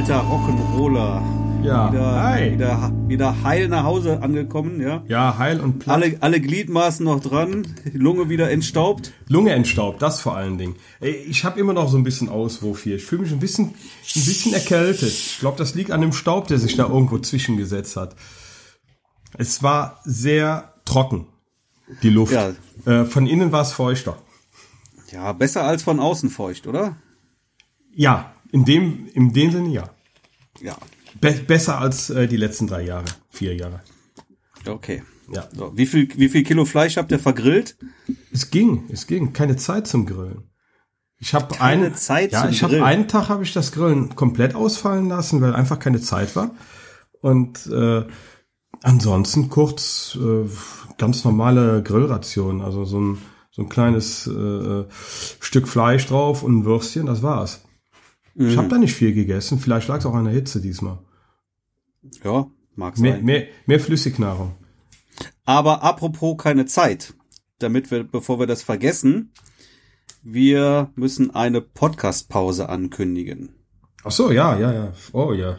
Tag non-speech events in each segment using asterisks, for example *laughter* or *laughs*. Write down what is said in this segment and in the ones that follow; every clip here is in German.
alter Rock'n'Roller. Ja, Wieder, hi. wieder, wieder heil nach Hause angekommen, ja. Ja, heil und platt. Alle, alle Gliedmaßen noch dran, Lunge wieder entstaubt. Lunge entstaubt, das vor allen Dingen. Ich habe immer noch so ein bisschen Auswurf hier. Ich fühle mich ein bisschen, ein bisschen erkältet. Ich glaube, das liegt an dem Staub, der sich da irgendwo zwischengesetzt hat. Es war sehr trocken, die Luft. Ja. Äh, von innen war es feuchter. Ja, besser als von außen feucht, oder? Ja, in dem, in dem Sinne ja. Ja. Be besser als äh, die letzten drei Jahre, vier Jahre. Okay. Ja. So, wie viel, wie viel Kilo Fleisch habt ihr vergrillt? Es ging, es ging. Keine Zeit zum Grillen. Ich habe eine Zeit ja, ich habe Grillen? einen Tag habe ich das Grillen komplett ausfallen lassen, weil einfach keine Zeit war. Und äh, ansonsten kurz äh, ganz normale Grillration, also so ein so ein kleines äh, Stück Fleisch drauf und ein Würstchen, das war's. Ich Mhm. habe da nicht viel gegessen. Vielleicht lag es auch an der Hitze diesmal. Ja, mag Mehr, sein. mehr, mehr Flüssignahrung. Aber apropos keine Zeit, damit wir, bevor wir das vergessen, wir müssen eine Podcast-Pause ankündigen. Ach so, ja, ja, ja. Oh ja.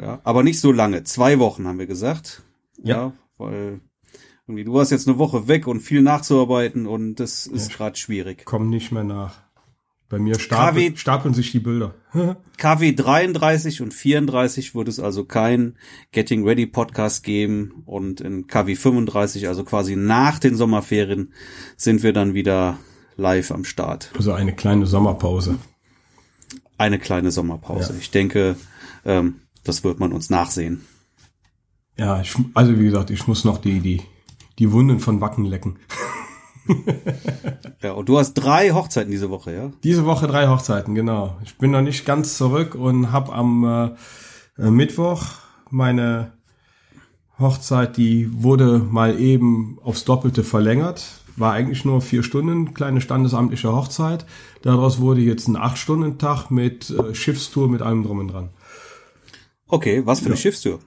Ja, aber nicht so lange. Zwei Wochen haben wir gesagt. Ja. weil irgendwie du warst jetzt eine Woche weg und viel nachzuarbeiten und das ist gerade schwierig. Komm nicht mehr nach. Bei mir stapel, KW stapeln sich die Bilder. *laughs* KW 33 und 34 wird es also kein Getting Ready Podcast geben und in KW 35, also quasi nach den Sommerferien, sind wir dann wieder live am Start. Also eine kleine Sommerpause. Eine kleine Sommerpause. Ja. Ich denke, ähm, das wird man uns nachsehen. Ja, ich, also wie gesagt, ich muss noch die, die, die Wunden von Wacken lecken. *laughs* *laughs* Ja, und du hast drei Hochzeiten diese Woche, ja? Diese Woche drei Hochzeiten, genau. Ich bin noch nicht ganz zurück und habe am äh, äh, Mittwoch meine Hochzeit, die wurde mal eben aufs Doppelte verlängert. War eigentlich nur vier Stunden, kleine standesamtliche Hochzeit. Daraus wurde jetzt ein Acht-Stunden-Tag mit äh, Schiffstour, mit allem drum und dran. Okay, was für eine Schiffstür?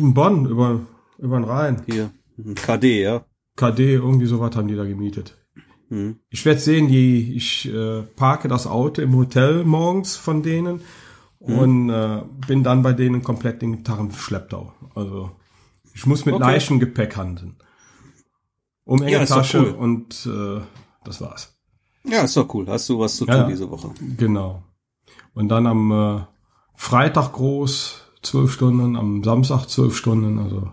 In Bonn, über, über den Rhein. Hier, ein KD, ja? KD, irgendwie sowas haben die da gemietet. Hm. Ich werde sehen, die, ich äh, parke das Auto im Hotel morgens von denen und äh, bin dann bei denen komplett den Tag im Schlepptau. Also ich muss mit Okay. leichtem Gepäck handeln. Ja, ist doch Umhängetasche cool. und äh, das war's. Ja, ist doch cool. Hast du was zu tun Ja, ja. diese Woche? Genau. Und dann am äh, Freitag groß, zwölf Stunden, am Samstag zwölf Stunden, also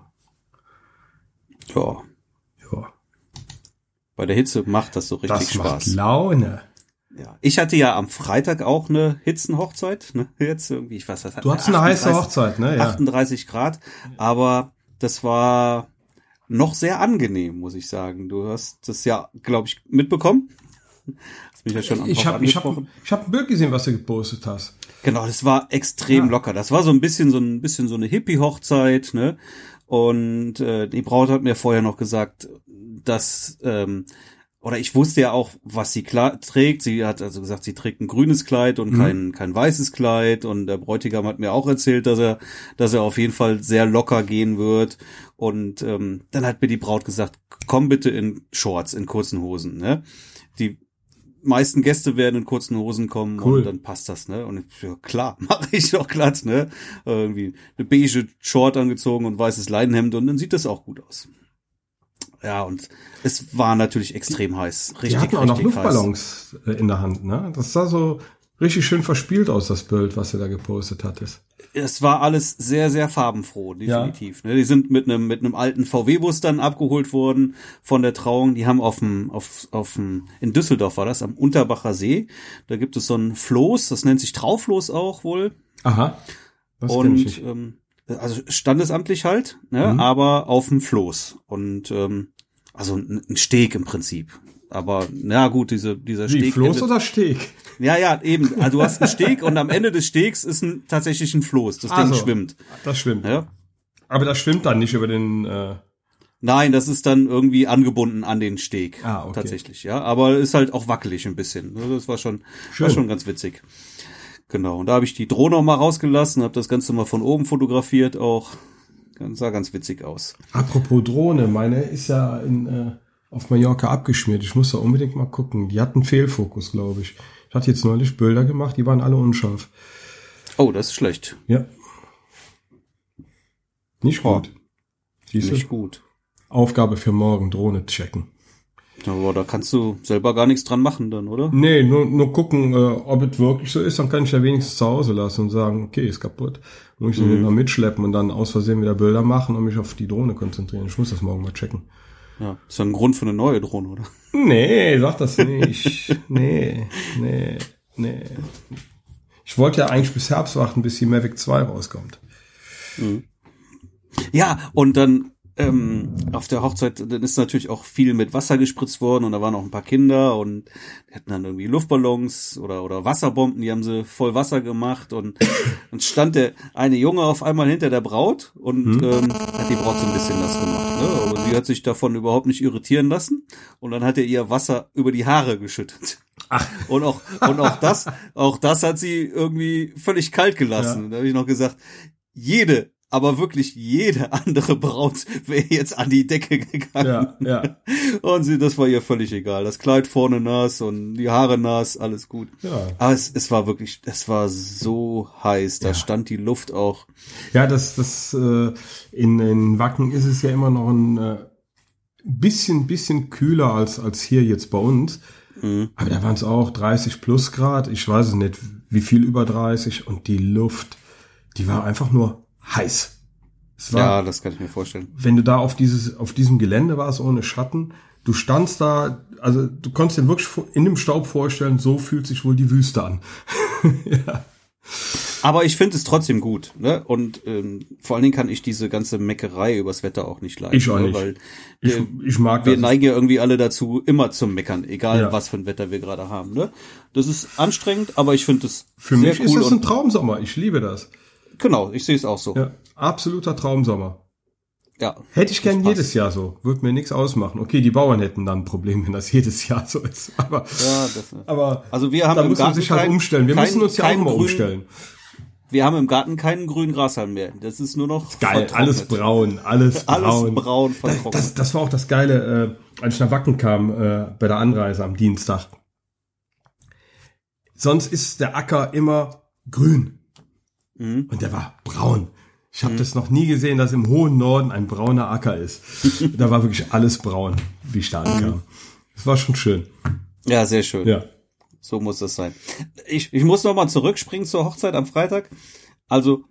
Ja. ja. Bei der Hitze macht das so richtig Das macht Spaß. Laune. Ja. Ich hatte ja am Freitag auch eine Hitzenhochzeit, ne? Jetzt irgendwie, ich weiß was. Du hattest eine heiße Hochzeit, ne? Ja. 38 Grad, aber das war noch sehr angenehm, muss ich sagen. Du hast das ja, glaube ich, mitbekommen. Hast mich ja schon Ich habe ich hab, angesprochen. ich hab ein Bild gesehen, was du gepostet hast. Genau, das war extrem Ja. locker. Das war so ein bisschen so ein bisschen so eine Hippie-Hochzeit, ne? Und äh, die Braut hat mir vorher noch gesagt, dass ähm, oder ich wusste ja auch, was sie klar trägt. Sie hat also gesagt, sie trägt ein grünes Kleid und kein kein weißes Kleid. Und der Bräutigam hat mir auch erzählt, dass er dass er auf jeden Fall sehr locker gehen wird. Und ähm, dann hat mir die Braut gesagt, komm bitte in Shorts, in kurzen Hosen. Ne? Die meisten Gäste werden in kurzen Hosen kommen Cool. und dann passt das, ne? Und ich, ja, klar, *laughs* mache ich doch glatt, ne? Irgendwie eine beige Short angezogen und weißes Leinenhemd und dann sieht das auch gut aus. Ja, und es war natürlich extrem heiß. Richtig, Die hatten auch noch richtig heiß. Luftballons äh, in der Hand, ne? Das sah so richtig schön verspielt aus, das Bild, was du da gepostet hattest. Es war alles sehr, sehr farbenfroh, definitiv. Ne? Die sind mit einem mit einem alten VW-Bus dann abgeholt worden von der Trauung. Die haben auf dem auf auf dem in Düsseldorf war das am Unterbacher See. Da gibt es so ein Floß, das nennt sich Traufloß auch wohl. Aha. Das und ähm, also standesamtlich halt, ne, Mhm. aber auf dem Floß und ähm, also ein, Steg im Prinzip. Aber na gut, diese dieser Wie, Steg. Floß oder Steg? Ja, ja, eben. Also du hast einen Steg und am Ende des Stegs ist ein, tatsächlich ein Floß. Das Ding Also, schwimmt. Das schwimmt. Ja? Aber das schwimmt dann nicht über den, äh, Nein, das ist dann irgendwie angebunden an den Steg. Ah, okay. Tatsächlich, ja. Aber ist halt auch wackelig ein bisschen. Also Das war schon, Schön. war schon ganz witzig. Genau. Und da habe ich die Drohne auch mal rausgelassen, habe das Ganze mal von oben fotografiert auch. Sah ganz witzig aus. apropos Drohne, meine ist ja in, äh, auf Mallorca abgeschmiert. Ich muss da unbedingt mal gucken. Die hatten Fehlfokus, glaube ich. Ich hatte jetzt neulich Bilder gemacht, die waren alle unscharf. Oh, das ist schlecht. Ja. Nicht Oh. gut. Siehst Nicht gut. Aufgabe für morgen, Drohne checken. Aber da kannst du selber gar nichts dran machen dann, oder? Nee, nur, nur gucken, äh, ob es wirklich so ist, dann kann ich ja wenigstens zu Hause lassen und sagen, okay, ist kaputt. Muss ich den wieder mitschleppen und dann aus Versehen wieder Bilder machen und mich auf die Drohne konzentrieren. Ich muss das morgen mal checken. Ja. Ist ja ein Grund für eine neue Drohne, oder? Nee, sag das nicht. nee, nee, nee. Ich wollte ja eigentlich bis Herbst warten, bis die Mavic 2 rauskommt. Ja, und dann ähm, auf der Hochzeit, dann ist natürlich auch viel mit Wasser gespritzt worden und da waren auch ein paar Kinder und die hatten dann irgendwie Luftballons oder oder Wasserbomben, die haben sie voll Wasser gemacht und *laughs* dann stand der eine Junge auf einmal hinter der Braut und ähm, hat die Braut so ein bisschen nass gemacht. Ne? Aber sie hat sich davon überhaupt nicht irritieren lassen und dann hat er ihr Wasser über die Haare geschüttet. Ach. Und auch, und auch das, auch das hat sie irgendwie völlig kalt gelassen. Ja. Da habe ich noch gesagt, jede, aber wirklich jede andere Braut wäre jetzt an die Decke gegangen. Ja, ja, Und sie, das war ihr völlig egal. Das Kleid vorne nass und die Haare nass, alles gut. ja. Aber es, es war wirklich, es war so heiß. Da Ja. stand die Luft auch. Ja, das, das äh, in, in Wacken ist es ja immer noch ein äh, bisschen, bisschen kühler als, als hier jetzt bei uns. Mhm. Aber da waren es auch 30 plus Grad. Ich weiß es nicht, wie viel über 30. Und die Luft, die war einfach nur heiß. Es war, Ja, das kann ich mir vorstellen. wenn du da auf dieses, auf diesem Gelände warst ohne Schatten, du standst da, also du konntest dir wirklich in dem Staub vorstellen, so fühlt sich wohl die Wüste an. *laughs* ja. Aber ich finde es trotzdem gut, ne? Und ähm, vor allen Dingen kann ich diese ganze Meckerei übers Wetter auch nicht leiden. Ich auch ne? nicht. Weil Ich, äh, ich mag wir das. neigen ja irgendwie alle dazu, immer zum Meckern, egal Ja. was für ein Wetter wir gerade haben. Ne? Das ist anstrengend, aber ich finde es Für sehr mich cool ist es ein Traumsommer. Ich liebe das. Genau, ich sehe es auch so. Ja. Ja, absoluter Traumsommer. ja. Hätte ich gern Das jedes Jahr so. Würde mir nichts ausmachen. Okay, die Bauern hätten dann ein Problem, wenn das *laughs* jedes Jahr so ist. Aber, das, aber also wir haben da im man Garten sich halt kein- umstellen. Wir kein- müssen uns ja auch mal grün- umstellen. Wir haben im Garten keinen grünen Grashalm mehr. Das ist nur noch Geil, alles braun, alles *laughs* braun. Alles braun Das, vertrocknet. das, das war auch das Geile, äh, als ich nach Wacken kam, äh, bei der Anreise am Dienstag. Sonst ist der Acker immer grün. Mhm. Und der war braun. Ich habe das noch nie gesehen, dass im hohen Norden ein brauner Acker ist. *laughs* da war wirklich alles braun, wie ich da ankam. Das war schon schön. Ja, sehr schön. Ja. So muss das sein. Ich, ich muss noch mal zurückspringen zur Hochzeit am Freitag. Also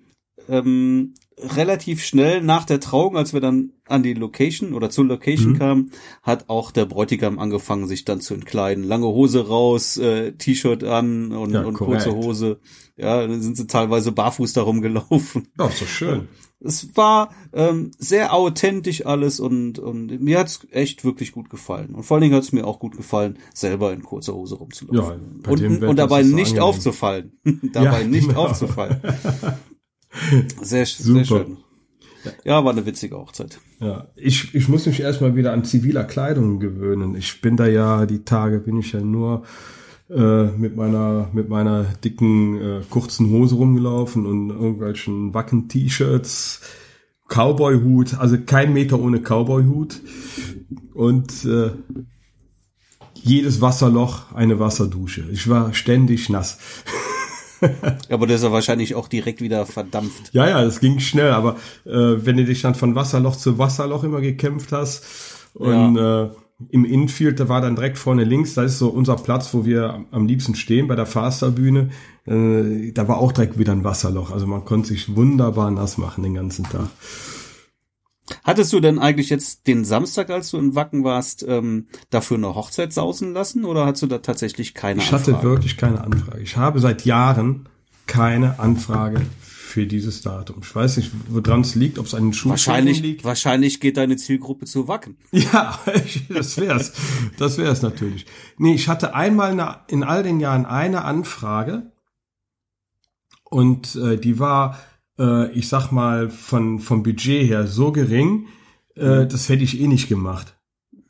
ähm, relativ schnell nach der Trauung, als wir dann an die Location oder zur Location Mhm. kamen, hat auch der Bräutigam angefangen, sich dann zu entkleiden. Lange Hose raus, äh, T-Shirt an und, Ja, und korrekt. kurze Hose. Ja, dann sind sie teilweise barfuß darum gelaufen. Ist doch schön. Es war ähm, sehr authentisch alles und, und mir hat's echt wirklich gut gefallen. Und vor allen Dingen hat's mir auch gut gefallen, selber in kurzer Hose rumzulaufen. Ja, und, und dabei nicht angenehm. aufzufallen. *laughs* dabei Ja, nicht genau. aufzufallen. *laughs* Sehr, Super. sehr schön. Ja, war eine witzige Hochzeit. Ja, ich, ich muss mich erstmal wieder an ziviler Kleidung gewöhnen. Ich bin da ja, die Tage bin ich ja nur äh, mit meiner mit meiner dicken äh, kurzen Hose rumgelaufen und irgendwelchen Wacken-T-Shirts, Cowboy-Hut, also kein Meter ohne Cowboy-Hut und äh, jedes Wasserloch eine Wasserdusche. Ich war ständig nass. *laughs* *laughs* Aber der ist ja wahrscheinlich auch direkt wieder verdampft. Ja, ja, das ging schnell, aber äh, wenn du dich dann von Wasserloch zu Wasserloch immer gekämpft hast und äh, im Infield, da war dann direkt vorne links, da ist so unser Platz, wo wir am, am liebsten stehen bei der Fasterbühne, äh, da war auch direkt wieder ein Wasserloch. Also man konnte sich wunderbar nass machen den ganzen Tag. Hattest du denn eigentlich jetzt den Samstag, als du in Wacken warst, ähm, dafür eine Hochzeit sausen lassen oder hast du da tatsächlich keine Ich hatte Anfrage? wirklich keine Anfrage. Ich habe seit Jahren keine Anfrage für dieses Datum. Ich weiß nicht, woran es liegt, ob es an den Schulen Wahrscheinlich, liegt. wahrscheinlich geht deine Zielgruppe zu Wacken. *laughs* Ja, das wär's. Das wär's natürlich. Nee, ich hatte einmal eine, in all den Jahren eine Anfrage und äh, die war, äh, ich sag mal, von vom Budget her so gering, äh, das hätte ich eh nicht gemacht.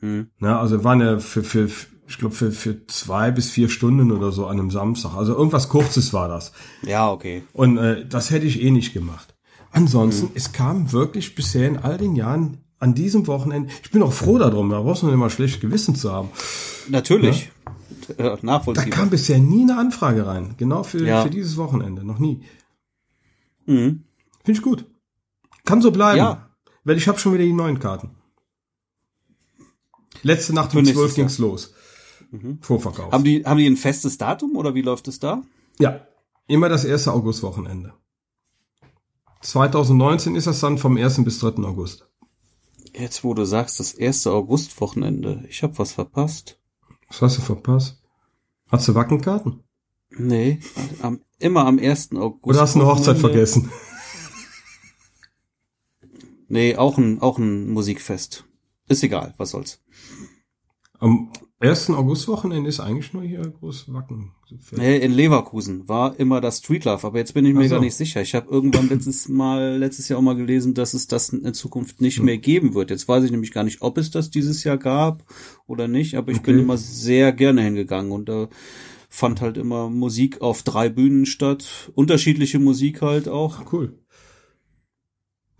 Hm. Na, also war eine für, für, ich glaube, für, für zwei bis vier Stunden oder so an einem Samstag. Also irgendwas Kurzes war das. Ja, okay. Und äh, das hätte ich eh nicht gemacht. Ansonsten, es kam wirklich bisher in all den Jahren an diesem Wochenende, ich bin auch froh darum, da brauchst du nicht mal schlecht Gewissen zu haben. Natürlich. Äh, Da Nachvollziehbar. kam bisher nie eine Anfrage rein, genau für, Ja. für dieses Wochenende, noch nie. Mhm. Finde ich gut. Kann so bleiben. Ja. Weil ich habe schon wieder die neuen Karten. Letzte Nacht um 12 ging's Jahr. los. Mhm. Vorverkauf. Haben die, haben die ein festes Datum oder wie läuft es da? Ja, immer das erste Augustwochenende. 2019 ist das dann vom 1. bis 3. August. Jetzt, wo du sagst, das erste Augustwochenende. Ich habe was verpasst. Was hast du verpasst? Hast du Wackenkarten? Nee, am, immer am 1. August. Oder hast du eine Hochzeit vergessen? Nee, auch ein, auch ein Musikfest. Ist egal, was soll's. Am 1. Augustwochenende ist eigentlich nur hier groß Wacken. Nee, in Leverkusen war immer das Street Love, aber jetzt bin ich mir so. gar nicht sicher. Ich habe irgendwann letztes Mal, letztes Jahr auch mal gelesen, dass es das in Zukunft nicht hm. mehr geben wird. Jetzt weiß ich nämlich gar nicht, ob es das dieses Jahr gab oder nicht, aber ich okay. bin immer sehr gerne hingegangen und da fand halt immer Musik auf drei Bühnen statt. Unterschiedliche Musik halt auch. Ach, cool.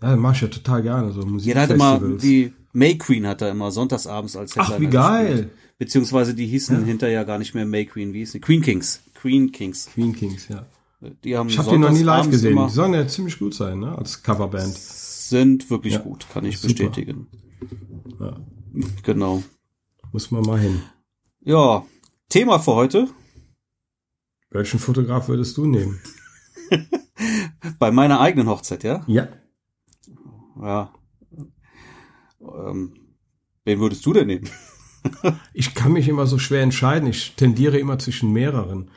Ja, mach ich ja total gerne, so Musik. Jeder hat immer, die May Queen hat da immer sonntagsabends als Headliner Ach, wie geil. Gespielt. Beziehungsweise die hießen ja. hinterher gar nicht mehr May Queen, wie hieß die? Queen Kings. Queen Kings. Queen Kings, ja. Die haben ich habe die noch nie live gesehen. Die sollen ja ziemlich gut sein, ne? Als Coverband. Sind wirklich ja. gut, kann ich Super. bestätigen. Ja. Genau. Muss man mal hin. Ja, Thema für heute. Welchen Fotograf würdest du nehmen? *laughs* Bei meiner eigenen Hochzeit, ja? Ja. Ja. Ähm, wen würdest du denn nehmen? *laughs* ich kann mich immer so schwer entscheiden. Ich tendiere immer zwischen mehreren.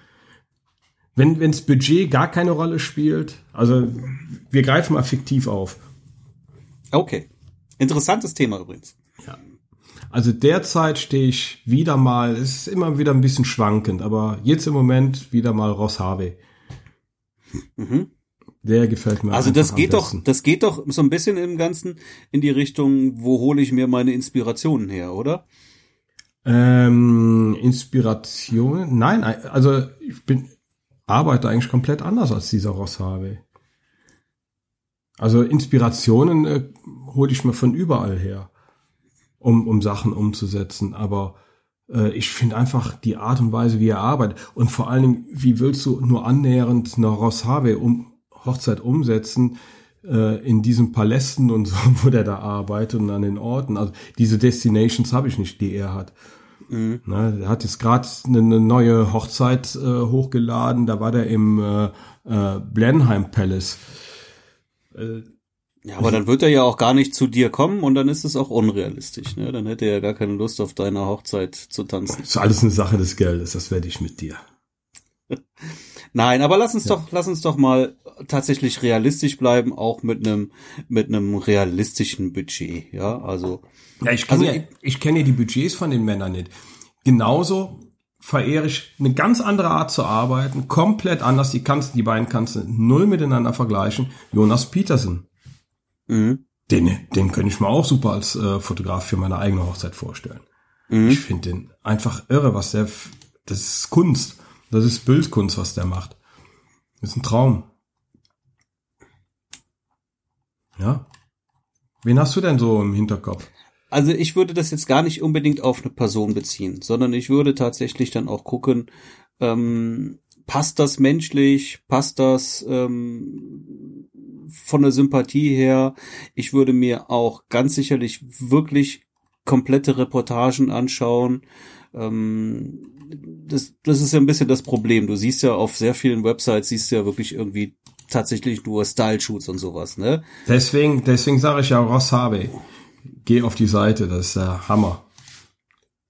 Wenn wenns Budget gar keine Rolle spielt, also wir greifen mal fiktiv auf. Okay. Interessantes Thema übrigens. Ja. Also derzeit stehe ich wieder mal, es ist immer wieder ein bisschen schwankend, aber jetzt im Moment wieder mal Ross Harvey. Mhm. Der gefällt mir. Also das geht doch, das geht doch so ein bisschen im Ganzen in die Richtung, wo hole ich mir meine Inspirationen her, oder? Ähm, Inspirationen? Nein, also ich bin arbeite eigentlich komplett anders als dieser Ross Harvey. Also Inspirationen äh, hole ich mir von überall her, um, um Sachen umzusetzen. Aber äh, ich finde einfach die Art und Weise, wie er arbeitet und vor allen Dingen, wie willst du nur annähernd eine Ross Harvey um Hochzeit umsetzen äh, in diesen Palästen und so, *laughs* wo der da arbeitet und an den Orten. Also diese Destinations habe ich nicht, die er hat. Mhm. Na, er hat jetzt gerade eine, eine, neue Hochzeit äh, hochgeladen. Da war der im äh, äh, Blenheim Palace. Ja, aber dann wird er ja auch gar nicht zu dir kommen und dann ist es auch unrealistisch. Ne? Dann hätte er ja gar keine Lust, auf deiner Hochzeit zu tanzen. Das ist alles eine Sache des Geldes. Das werde ich mit dir. *laughs* Nein, aber lass uns ja. doch, lass uns doch mal tatsächlich realistisch bleiben, auch mit einem mit einem realistischen Budget. Ja, also. Ja, ich kenne also, ja, ich kenne ja die Budgets von den Männern nicht. Genauso verehre ich eine ganz andere Art zu arbeiten, komplett anders. Die kannst, die beiden kannst du null miteinander vergleichen. Jonas Peterson. Mhm. Den, den könnte ich mir auch super als äh, Fotograf für meine eigene Hochzeit vorstellen. Mhm. Ich finde den einfach irre, was der, das ist Kunst. Das ist Bildkunst, was der macht. Das ist ein Traum. Ja. Wen hast du denn so im Hinterkopf? Also ich würde das jetzt gar nicht unbedingt auf eine Person beziehen, sondern ich würde tatsächlich dann auch gucken, ähm, passt das menschlich, passt das ähm, von der Sympathie her. Ich würde mir auch ganz sicherlich wirklich komplette Reportagen anschauen. Ähm, das, das ist ja ein bisschen das Problem. Du siehst ja auf sehr vielen Websites, siehst du ja wirklich irgendwie tatsächlich nur Style-Shoots und sowas, ne? Deswegen, deswegen sage ich ja Ross Harvey. Geh auf die Seite, das ist der Hammer.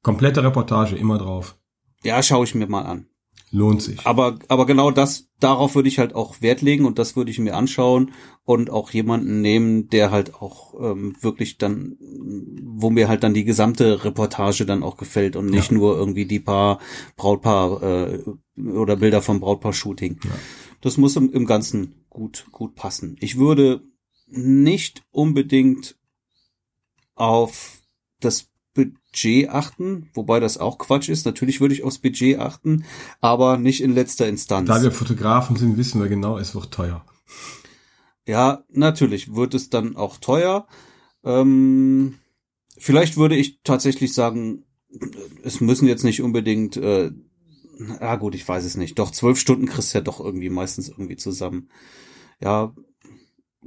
Komplette Reportage, immer drauf. Ja, schaue ich mir mal an. Lohnt sich. Aber, aber genau das, darauf würde ich halt auch Wert legen und das würde ich mir anschauen und auch jemanden nehmen, der halt auch ähm, wirklich dann, wo mir halt dann die gesamte Reportage dann auch gefällt und nicht ja. nur irgendwie die paar Brautpaar äh, oder Bilder vom Brautpaar-Shooting. Ja. Das muss im, im Ganzen gut, gut passen. Ich würde nicht unbedingt auf das Budget achten, wobei das auch Quatsch ist. Natürlich würde ich aufs Budget achten, aber nicht in letzter Instanz. Da wir Fotografen sind, wissen wir genau, es wird teuer. Ja, natürlich wird es dann auch teuer. Ähm, vielleicht würde ich tatsächlich sagen, es müssen jetzt nicht unbedingt, äh, ja gut, ich weiß es nicht. Doch zwölf Stunden kriegst du ja doch irgendwie meistens irgendwie zusammen. ja.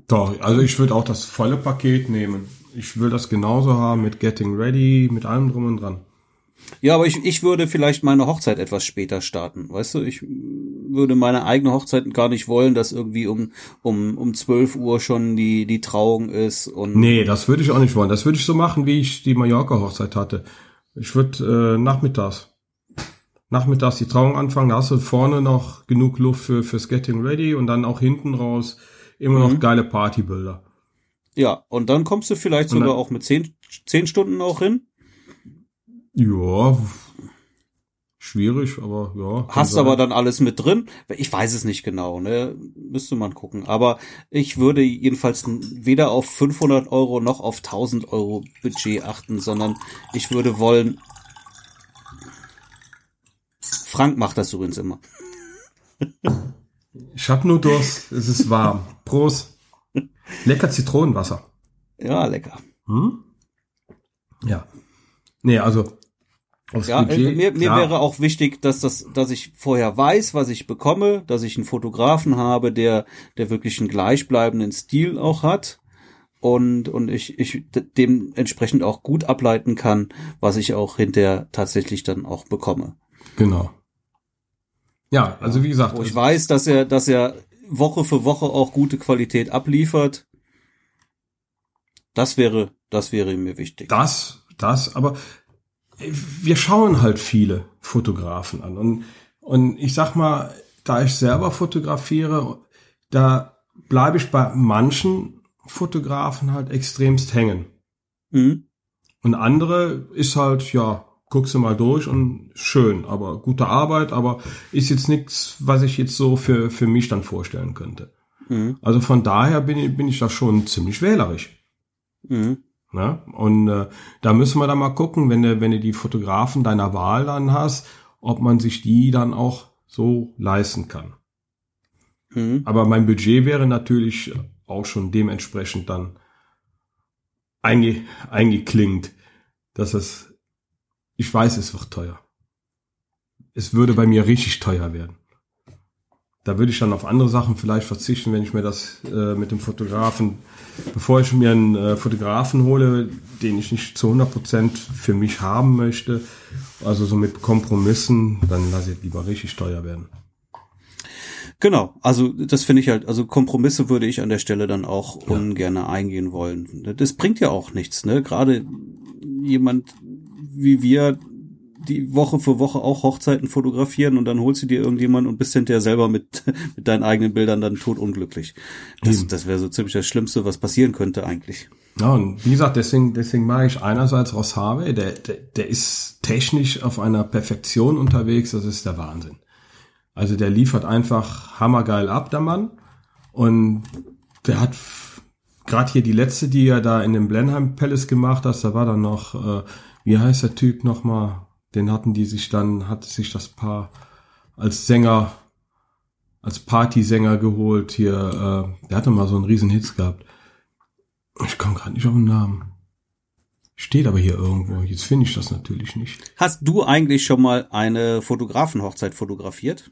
Doch, also ich würde auch das volle Paket nehmen. Ich will das genauso haben mit Getting Ready, mit allem drum und dran. Ja, aber ich, ich würde vielleicht meine Hochzeit etwas später starten. Weißt du, ich würde meine eigene Hochzeit gar nicht wollen, dass irgendwie um, um, um 12 Uhr schon die, die Trauung ist und. Nee, das würde ich auch nicht wollen. Das würde ich so machen, wie ich die Mallorca-Hochzeit hatte. Ich würde äh, nachmittags. Nachmittags die Trauung anfangen, da hast du vorne noch genug Luft für, fürs Getting Ready und dann auch hinten raus immer noch mhm. geile Partybilder. Ja, und dann kommst du vielleicht sogar dann, auch mit zehn, zehn Stunden auch hin. Ja, schwierig, aber ja. Hast sein. aber dann alles mit drin? Ich weiß es nicht genau, ne? Müsste man gucken. Aber ich würde jedenfalls weder auf 500 Euro noch auf 1000 Euro Budget achten, sondern ich würde wollen. Frank macht das übrigens immer. Ich hab nur Durst. Es ist warm. Prost. Lecker Zitronenwasser. Ja, lecker. Hm? Ja. Nee, also ja, Budget, mir, mir wäre auch wichtig, dass das, dass ich vorher weiß, was ich bekomme, dass ich einen Fotografen habe, der, der wirklich einen gleichbleibenden Stil auch hat und und ich ich dementsprechend auch gut ableiten kann, was ich auch hinterher tatsächlich dann auch bekomme. Genau. Ja, also wie gesagt, Wo ich weiß, dass er dass er Woche für Woche auch gute Qualität abliefert. Das wäre das wäre mir wichtig. Das das, aber wir schauen halt viele Fotografen an. Und, und ich sag mal, da ich selber fotografiere, da bleibe ich bei manchen Fotografen halt extremst hängen. Mhm. Und andere ist halt, ja, guckst du mal durch und schön, aber gute Arbeit, aber ist jetzt nichts, was ich jetzt so für, für mich dann vorstellen könnte. Mhm. Also von daher bin ich, bin ich da schon ziemlich wählerisch. Mhm. Ne? Und äh, da müssen wir dann mal gucken, wenn du, wenn du die Fotografen deiner Wahl dann hast, ob man sich die dann auch so leisten kann. Mhm. Aber mein Budget wäre natürlich auch schon dementsprechend dann einge, eingeklingt, dass es, ich weiß, es wird teuer. Es würde bei mir richtig teuer werden. Da würde ich dann auf andere Sachen vielleicht verzichten, wenn ich mir das äh, mit dem Fotografen bevor ich mir einen äh, Fotografen hole, den ich nicht zu 100% für mich haben möchte, also so mit Kompromissen, dann lasse ich lieber richtig teuer werden. Genau, also das finde ich halt, also Kompromisse würde ich an der Stelle dann auch ja. ungern eingehen wollen. Das bringt ja auch nichts, ne? Gerade jemand wie wir, die Woche für Woche auch Hochzeiten fotografieren und dann holst du dir irgendjemand und bist hinterher selber mit, *laughs* mit deinen eigenen Bildern dann totunglücklich. Das, das wäre so ziemlich das Schlimmste, was passieren könnte eigentlich. Ja, und wie gesagt, deswegen, deswegen mag ich einerseits Ross Harvey, der, der, der ist technisch auf einer Perfektion unterwegs, das ist der Wahnsinn. Also der liefert einfach hammergeil ab, der Mann. Und der hat gerade hier die letzte, die er da in dem Blenheim Palace gemacht hat, da war dann noch, äh, wie heißt der Typ nochmal? den hatten die sich dann, hat sich das Paar als Sänger, als Partysänger geholt hier. Äh, der hatte mal so einen riesen Hits gehabt. Ich komme gerade nicht auf den Namen. Steht aber hier irgendwo. Jetzt finde ich das natürlich nicht. Hast du eigentlich schon mal eine Fotografenhochzeit fotografiert?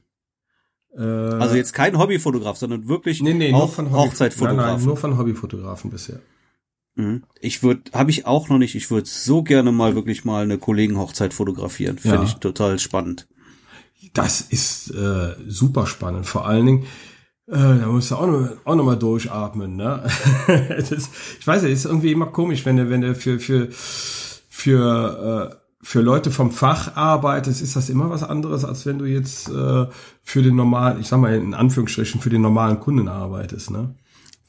Äh, also jetzt kein Hobbyfotograf, sondern wirklich nee, nee, nur von Hobby Hochzeitfotografen. Nein, nein, nur von Hobbyfotografen bisher. Mhm. Ich würde, habe ich auch noch nicht. Ich würde so gerne mal wirklich mal eine Kollegenhochzeit fotografieren. Finde ja. ich total spannend. Das ist äh, super spannend. Vor allen Dingen, äh, da musst du auch noch, auch noch mal durchatmen. Ne? *laughs* das, ich weiß ja, ist irgendwie immer komisch, wenn du, wenn du für für für äh, für Leute vom Fach arbeitest, ist das immer was anderes, als wenn du jetzt äh, für den normalen, ich sag mal in Anführungsstrichen, für den normalen Kunden arbeitest. Ne?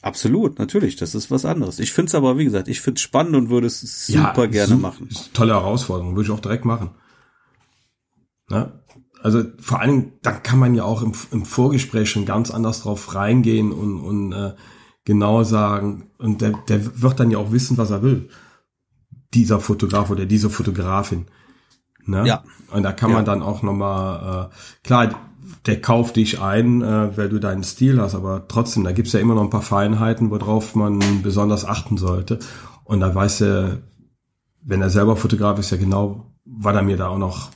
Absolut, natürlich, das ist was anderes. Ich finde es aber, wie gesagt, ich finde es spannend und würde es super ja, gerne machen. Tolle Herausforderung, würde ich auch direkt machen. Ne? Also vor allen Dingen, da kann man ja auch im, im Vorgespräch schon ganz anders drauf reingehen und, und äh, genau sagen, und der, der wird dann ja auch wissen, was er will. Dieser Fotograf oder diese Fotografin. Ne? Ja. Und da kann man dann auch nochmal, äh, klar, der kauft dich ein, äh, weil du deinen Stil hast, aber trotzdem, da gibt's ja immer noch ein paar Feinheiten, worauf man besonders achten sollte. Und da weiß er, wenn er selber Fotograf ist, ja genau, was er mir da auch noch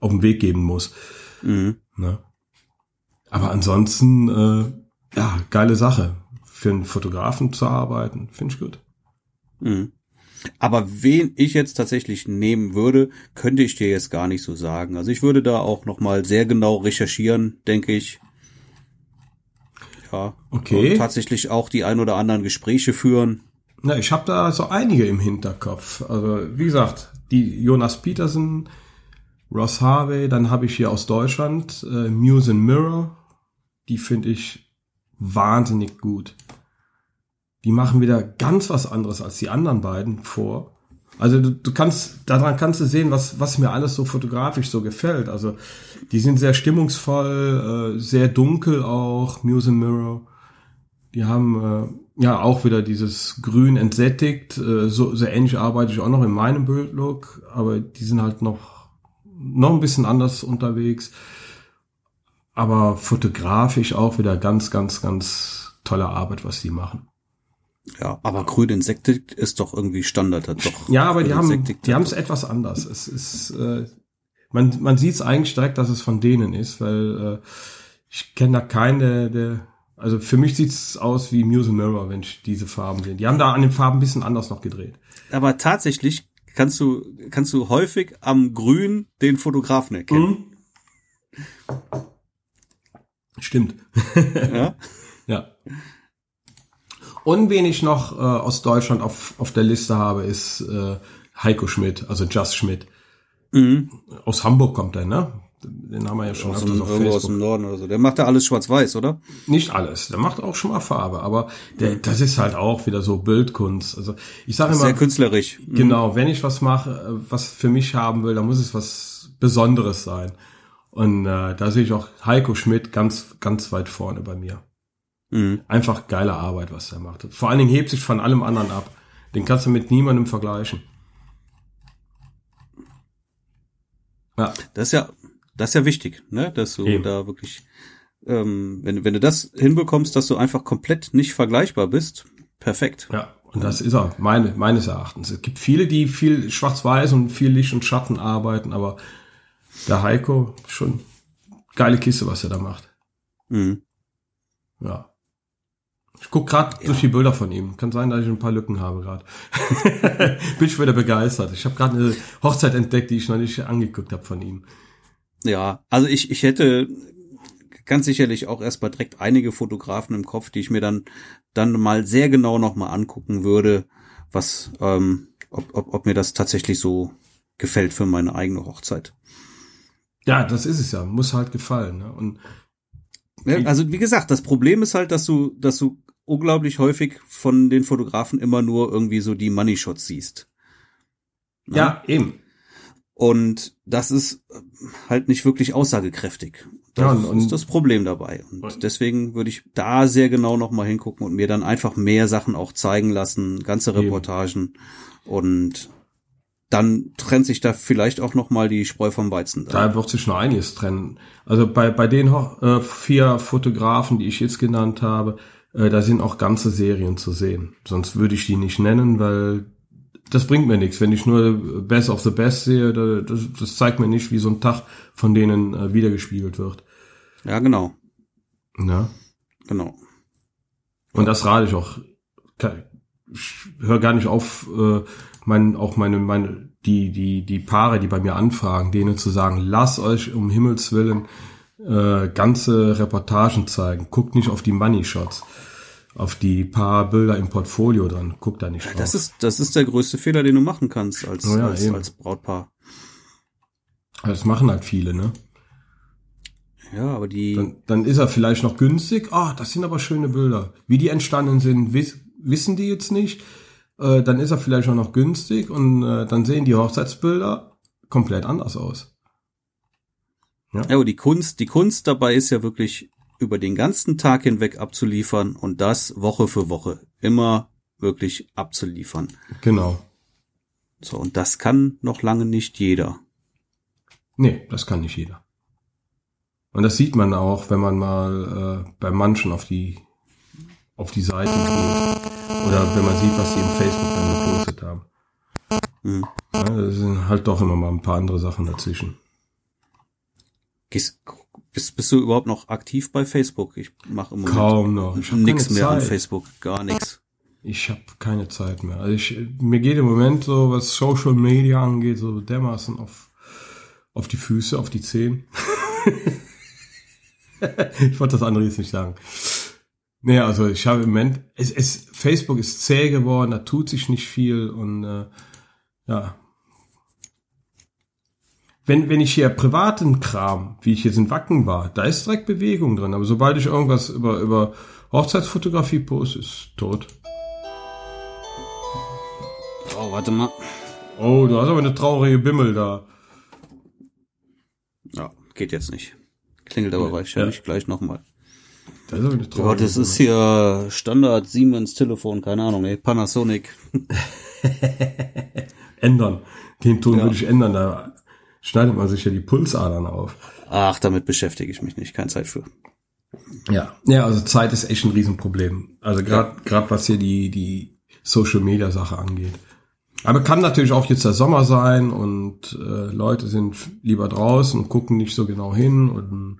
auf den Weg geben muss. Mhm. Ne? Aber ansonsten, äh, ja, geile Sache. Für einen Fotografen zu arbeiten, finde ich gut. Mhm. Aber wen ich jetzt tatsächlich nehmen würde, könnte ich dir jetzt gar nicht so sagen. Also ich würde da auch noch mal sehr genau recherchieren, denke ich. Ja. Okay. Und tatsächlich auch die ein oder anderen Gespräche führen. Na, ich habe da so einige im Hinterkopf. Also wie gesagt, die Jonas Peterson, Ross Harvey, dann habe ich hier aus Deutschland äh, Muse and Mirror. Die finde ich wahnsinnig gut. Die machen wieder ganz was anderes als die anderen beiden vor. Also du, du kannst, daran kannst du sehen, was, was mir alles so fotografisch so gefällt. Also die sind sehr stimmungsvoll, äh, sehr dunkel auch, Muse and Mirror. Die haben äh, ja auch wieder dieses Grün entsättigt. Äh, so, so ähnlich arbeite ich auch noch in meinem Bildlook, aber die sind halt noch, noch ein bisschen anders unterwegs. Aber fotografisch auch wieder ganz, ganz, ganz tolle Arbeit, was die machen. Ja, aber grün Insektik ist doch irgendwie Standard, hat doch. Ja, aber die haben, die haben es etwas anders. Es ist, äh, man, man sieht es eigentlich direkt, dass es von denen ist, weil äh, ich kenne da keinen, der, der, also für mich sieht's aus wie Muse Mirror, wenn ich diese Farben sehe. Die haben da an den Farben ein bisschen anders noch gedreht. Aber tatsächlich kannst du, kannst du häufig am Grün den Fotografen erkennen. Stimmt. Ja? *laughs* Ja. Und wen ich noch äh, aus Deutschland auf, auf der Liste habe, ist äh, Heiko Schmidt, also Just Schmidt. Mhm. Aus Hamburg kommt er, ne? Den haben wir ja schon Aus dem, auf irgendwo aus Facebook. dem Norden oder so. Der macht da alles schwarz-weiß, oder? Nicht alles. Der macht auch schon mal Farbe, aber der, das ist halt auch wieder so Bildkunst. Also ich sage immer, Sehr künstlerisch. Mhm. genau, wenn ich was mache, äh, was für mich haben will, dann muss es was Besonderes sein. Und äh, da sehe ich auch Heiko Schmidt ganz, ganz weit vorne bei mir. Mhm. Einfach geile Arbeit, was er macht. Vor allen Dingen hebt sich von allem anderen ab. Den kannst du mit niemandem vergleichen. Ja, Das ist ja, das ist ja wichtig, ne? Dass du Eben. da wirklich, ähm, wenn, wenn du das hinbekommst, dass du einfach komplett nicht vergleichbar bist, perfekt. ja. Und das ist er, meine, meines Erachtens. Es gibt viele, die viel Schwarz-Weiß und viel Licht und Schatten arbeiten, aber der Heiko, schon geile Kiste, was er da macht. Mhm. Ja. Ich guck gerade durch die Bilder von ihm. Kann sein, dass ich ein paar Lücken habe gerade. *laughs* Bin schon wieder begeistert. Ich habe gerade eine Hochzeit entdeckt, die ich noch nicht angeguckt habe von ihm. Ja, also ich, ich hätte ganz sicherlich auch erstmal direkt einige Fotografen im Kopf, die ich mir dann, dann mal sehr genau nochmal angucken würde, was, ähm, ob, ob, ob mir das tatsächlich so gefällt für meine eigene Hochzeit. Ja, das ist es ja. Muss halt gefallen. Ne? Und Ja, also wie gesagt, das Problem ist halt, dass du, dass du unglaublich häufig von den Fotografen immer nur irgendwie so die Money Shots siehst. ja, eben. Und das ist äh, halt nicht wirklich aussagekräftig. Das Ja, und- und- ist das Problem dabei. Und deswegen würde ich da sehr genau nochmal hingucken und mir dann einfach mehr Sachen auch zeigen lassen, ganze Eben. Reportagen. Und dann trennt sich da vielleicht auch nochmal die Spreu vom Weizen. Da wird sich noch einiges trennen. Also bei, bei den äh, vier Fotografen, die ich jetzt genannt habe, äh, da sind auch ganze Serien zu sehen. Sonst würde ich die nicht nennen, weil das bringt mir nichts. Wenn ich nur Best of the Best sehe, da- das, das zeigt mir nicht, wie so ein Tag von denen äh, wiedergespiegelt wird. Ja, genau. Ja. Genau. Und das rate ich auch. Ich höre gar nicht auf, äh, mein, auch meine, meine, die, die, die Paare, die bei mir anfragen, denen zu sagen, lasst euch um Himmels Willen äh, ganze Reportagen zeigen. Guckt nicht auf die Money Shots, auf die paar Bilder im Portfolio dran. Guckt da nicht drauf. Das ist, das ist der größte Fehler, den du machen kannst als, Oh ja, als, eben. als Brautpaar. das machen halt viele, ne? Ja, aber die, Dann, dann ist er vielleicht noch günstig. Ah, das sind aber schöne Bilder. Wie die entstanden sind, wiss, wissen die jetzt nicht. Äh, dann ist er vielleicht auch noch günstig und äh, dann sehen die Hochzeitsbilder komplett anders aus. Ja, aber die Kunst, die Kunst dabei ist ja wirklich über den ganzen Tag hinweg abzuliefern und das Woche für Woche immer wirklich abzuliefern. Genau. So, und das kann noch lange nicht jeder. Nee, das kann nicht jeder. Und das sieht man auch, wenn man mal äh, bei manchen auf die auf die Seiten geht. Oder wenn man sieht, was die im Facebook dann gepostet haben. Hm. Ja, da sind halt doch immer mal ein paar andere Sachen dazwischen. Gehst, Bist, bist du überhaupt noch aktiv bei Facebook? Ich mache im Moment Kaum noch. Keine mehr an. Facebook, gar nichts. Ich habe keine Zeit mehr. Also ich, mir geht im Moment so, was Social Media angeht, so dermaßen auf, auf die Füße, auf die Zehen. *laughs* ich wollte das andere jetzt nicht sagen. Nee, also ich habe im Moment, es, es, Facebook ist zäh geworden, da tut sich nicht viel und äh, ja. Wenn, wenn ich hier privaten Kram, wie ich jetzt in Wacken war, da ist direkt Bewegung drin. Aber sobald ich irgendwas über, über Hochzeitsfotografie poste, ist tot. Oh, warte mal. Oh, du hast aber eine traurige Bimmel da. Ja, geht jetzt nicht. Klingelt aber wahrscheinlich gleich nochmal. Das ist aber eine Ja, traurige das ist hier Standard Siemens Telefon, keine Ahnung, nee, Panasonic. *laughs* ändern. Den Ton würde ich ändern, da schneidet man sich ja die Pulsadern auf. Ach, damit beschäftige ich mich nicht, keine Zeit für. Ja. Ja, also Zeit ist echt ein Riesenproblem. Also gerade gerade was hier die die Social Media Sache angeht. Aber kann natürlich auch jetzt der Sommer sein und äh, Leute sind lieber draußen und gucken nicht so genau hin und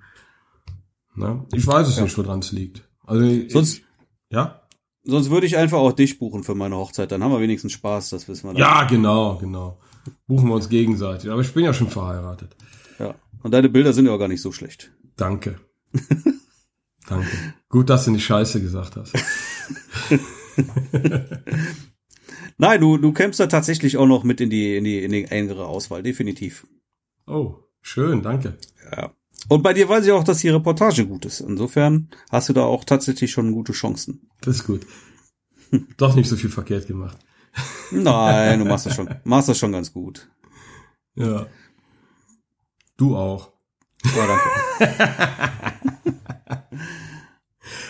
ne? ich weiß es nicht, woran es liegt. Also ich- Sonst, ja, sonst würde ich einfach auch dich buchen für meine Hochzeit, dann haben wir wenigstens Spaß, das wissen wir dann. ja genau, genau. Buchen wir uns gegenseitig. Aber ich bin ja schon verheiratet. ja. Und deine Bilder sind ja auch gar nicht so schlecht. Danke. *laughs* Danke. Gut, dass du nicht Scheiße gesagt hast. *laughs* Nein, du, du kämpfst da tatsächlich auch noch mit in die, in die, in die engere Auswahl, definitiv. Oh, schön, danke. Ja. Und bei dir weiß ich auch, dass die Reportage gut ist. Insofern hast du da auch tatsächlich schon gute Chancen. Das ist gut. Doch nicht so viel verkehrt gemacht. Nein, du machst das schon, machst das schon ganz gut. Ja. Du auch. Ja, danke. *laughs*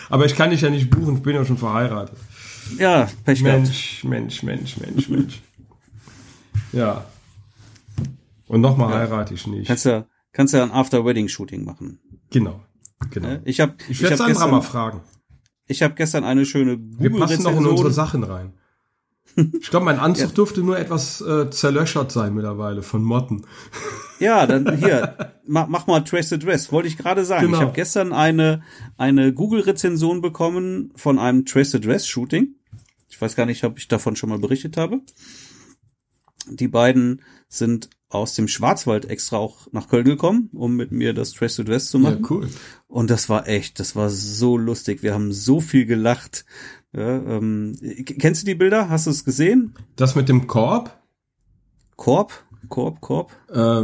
Aber ich kann dich ja nicht buchen, ich bin ja schon verheiratet. Ja, Pech gehabt. Mensch, Mensch, Mensch, Mensch, Mensch. Ja. Und nochmal heirate ich nicht. Kannst ja, kannst ja ein After-Wedding-Shooting machen. Genau. Genau. Ne? Ich habe Ich werde hab Sandra mal gestern, fragen. ich hab gestern eine schöne Wir passen doch in unsere. Sachen rein. Ich glaube, mein Anzug durfte nur etwas äh, zerlöchert sein mittlerweile von Motten. Ja, dann *laughs* hier, mach, mach mal Trace the Dress. Wollte ich gerade sagen. Genau. Ich habe gestern eine, eine Google-Rezension bekommen von einem Trace the Dress-Shooting. Ich weiß gar nicht, ob ich davon schon mal berichtet habe. Die beiden sind aus dem Schwarzwald extra auch nach Köln gekommen, um mit mir das Trace the Dress zu Ja, machen. cool. Und das war echt, das war so lustig. Wir haben so viel gelacht. Ja, ähm, kennst du die Bilder? Hast du es gesehen? Das mit dem Korb, Korb? Korb, Korb? äh,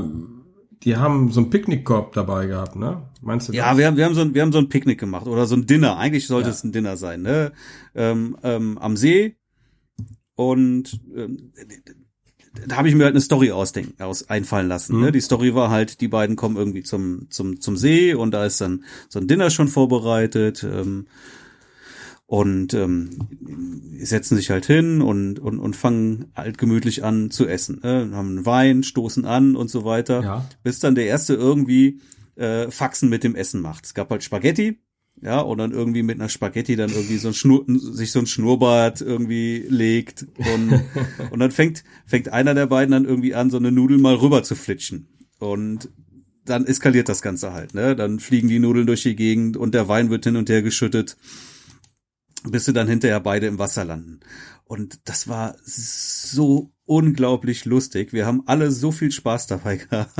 die haben so einen Picknickkorb dabei gehabt, ne? Meinst du Ja, das? wir haben, wir haben so ein, wir haben so ein Picknick gemacht oder so ein Dinner. Eigentlich sollte Ja. es ein Dinner sein, ne? Ähm, ähm, am See. Und ähm, da habe ich mir halt eine Story ausdenken, aus einfallen lassen. Mhm. Ne? Die Story war halt, die beiden kommen irgendwie zum, zum, zum See und da ist dann so ein Dinner schon vorbereitet. Ähm, und ähm, setzen sich halt hin und, und, und fangen halt gemütlich an zu essen. Ne? Haben einen Wein, stoßen an und so weiter Ja. bis dann der erste irgendwie äh, Faxen mit dem Essen macht. Es gab halt Spaghetti, ja, und dann irgendwie mit einer Spaghetti dann irgendwie so ein Schnur, sich so ein Schnurrbart irgendwie legt und, *laughs* und dann fängt, fängt einer der beiden dann irgendwie an, so eine Nudel mal rüber zu flitschen. Und dann eskaliert das Ganze halt, ne? Dann fliegen die Nudeln durch die Gegend und der Wein wird hin und her geschüttet, bis sie dann hinterher beide im Wasser landen. Und das war so unglaublich lustig. Wir haben alle so viel Spaß dabei *laughs* gehabt.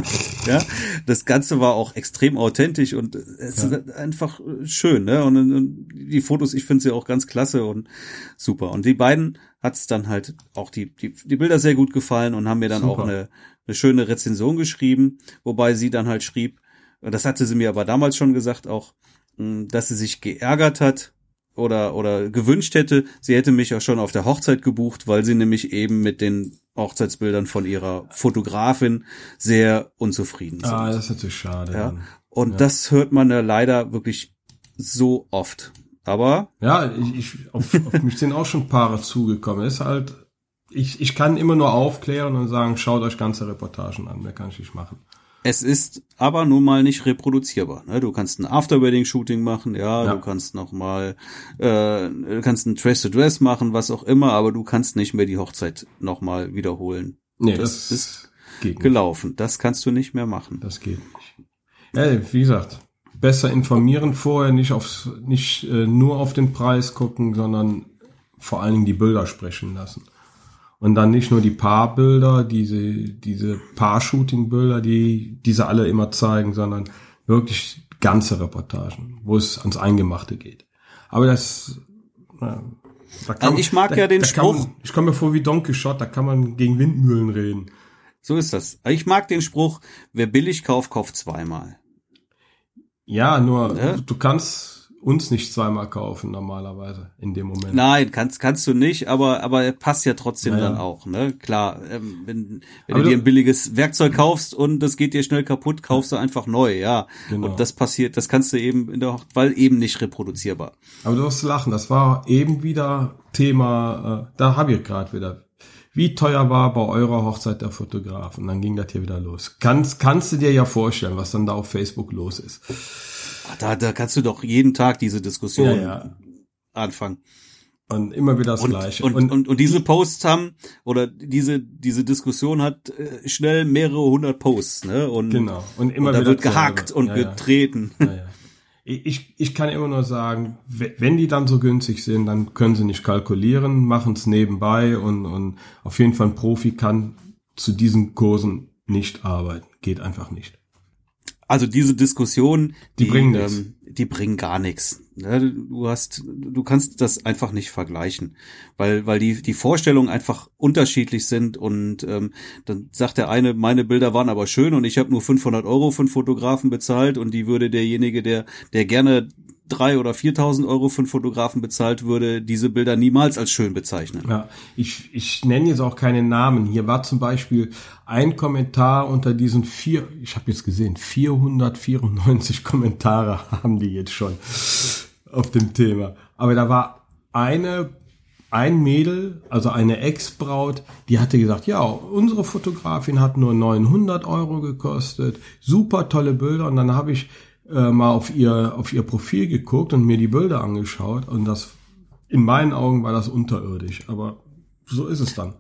ja, das Ganze war auch extrem authentisch und es Ja. ist einfach schön. Ne? Und, und die Fotos, ich finde sie auch ganz klasse und super. Und die beiden hat's dann halt auch die, die, die Bilder sehr gut gefallen und haben mir dann Super. auch eine, eine schöne Rezension geschrieben, wobei sie dann halt schrieb, das hatte sie mir aber damals schon gesagt auch, dass sie sich geärgert hat oder oder gewünscht hätte, sie hätte mich auch schon auf der Hochzeit gebucht, weil sie nämlich eben mit den Hochzeitsbildern von ihrer Fotografin sehr unzufrieden sind. Ah, das ist natürlich schade. ja. Und ja. das hört man ja leider wirklich so oft. Aber Ja, ich, ich, auf, auf mich sind auch schon Paare zugekommen. Es ist halt, ich, ich kann immer nur aufklären und sagen, schaut euch ganze Reportagen an, mehr kann ich nicht machen. Es ist aber nun mal nicht reproduzierbar. Ne? Du kannst ein After-Wedding-Shooting machen, ja, Ja. du kannst noch mal, äh, du kannst ein Dress-to-Dress machen, was auch immer, aber du kannst nicht mehr die Hochzeit noch mal wiederholen. Nee, Das das, ist geht nicht. Gelaufen. Das kannst du nicht mehr machen. Das geht nicht. Ja, wie gesagt, besser informieren vorher, nicht aufs, nicht äh, nur auf den Preis gucken, sondern vor allen Dingen die Bilder sprechen lassen. Und dann nicht nur die Paarbilder, diese, diese Paar-Shooting-Bilder, die diese alle immer zeigen, sondern wirklich ganze Reportagen, wo es ans Eingemachte geht. Aber das, na, da kann, also ich mag da, ja den Spruch. Man, ich komme mir vor wie Don Quixote, da kann man gegen Windmühlen reden. So ist das. Ich mag den Spruch, wer billig kauft, kauft zweimal. Ja, nur ja? du kannst uns nicht zweimal kaufen normalerweise in dem Moment. Nein, kannst kannst du nicht, aber aber passt ja trotzdem naja. dann auch, ne? Klar, ähm, wenn, wenn du dir ein billiges Werkzeug kaufst und das geht dir schnell kaputt, kaufst du einfach neu, ja. Genau. Und das passiert, das kannst du eben in der weil eben nicht reproduzierbar. Aber du wirst lachen, das war eben wieder Thema, äh, da habe ich gerade wieder wie teuer war bei eurer Hochzeit der Fotograf? Und dann ging das hier wieder los. Kannst, kannst du dir ja vorstellen, was dann da auf Facebook los ist. Da, da kannst du doch jeden Tag diese Diskussion ja, anfangen. Und immer wieder das und, Gleiche. Und, und, und, und diese Posts haben, oder diese, diese Diskussion hat äh, schnell mehrere hundert Posts, ne? Und, genau. Und immer und da wird gehackt und ja, getreten. Ja. Ja, ich, ich kann immer nur sagen, wenn die dann so günstig sind, dann können sie nicht kalkulieren, machen es nebenbei und, und auf jeden Fall ein Profi kann zu diesen Kursen nicht arbeiten. Geht einfach nicht. Also diese Diskussion, die, die bringen, ähm, die bringen gar nichts. Ne? Du hast, du kannst das einfach nicht vergleichen, weil weil die die Vorstellungen einfach unterschiedlich sind und ähm, dann sagt der eine, meine Bilder waren aber schön und ich habe nur 500 Euro für einen Fotografen bezahlt und die würde derjenige, der der gerne drei oder 4.000 Euro einen Fotografen bezahlt würde, diese Bilder niemals als schön bezeichnen. Ja, ich, ich nenne jetzt auch keine Namen. Hier war zum Beispiel ein Kommentar unter diesen vier, ich habe jetzt gesehen, 494 *laughs* Kommentare haben die jetzt schon auf dem Thema. Aber da war eine ein Mädel, also eine Ex-Braut, die hatte gesagt, ja, unsere Fotografin hat nur 900 Euro gekostet, super tolle Bilder. Und dann habe ich äh, mal auf ihr, auf ihr Profil geguckt und mir die Bilder angeschaut und das, in meinen Augen war das unterirdisch, aber so ist es dann.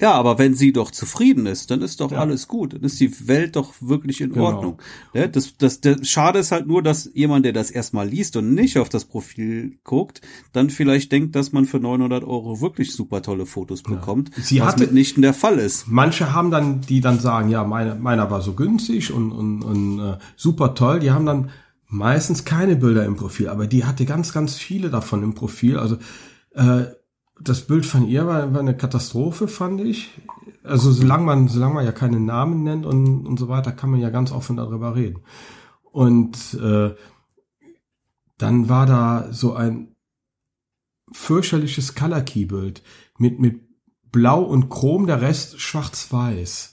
Ja, aber wenn sie doch zufrieden ist, dann ist doch ja. alles gut. Dann ist die Welt doch wirklich in genau. Ordnung. Ja, das, das, das, schade ist halt nur, dass jemand, der das erstmal liest und nicht auf das Profil guckt, dann vielleicht denkt, dass man für 900 Euro wirklich super tolle Fotos bekommt, ja. Sie was hatte, mitnichten der Fall ist. Manche haben dann, die dann sagen, ja, meine, meiner war so günstig und, und, und äh, super toll. Die haben dann meistens keine Bilder im Profil, aber die hatte ganz, ganz viele davon im Profil. Also äh, das Bild von ihr war, war eine Katastrophe, fand ich. Also solange man, solange man ja keine Namen nennt und, und so weiter, kann man ja ganz offen darüber reden. Und äh, dann war da so ein fürchterliches Color Key Bild mit mit Blau und Chrom, der Rest schwarz-weiß.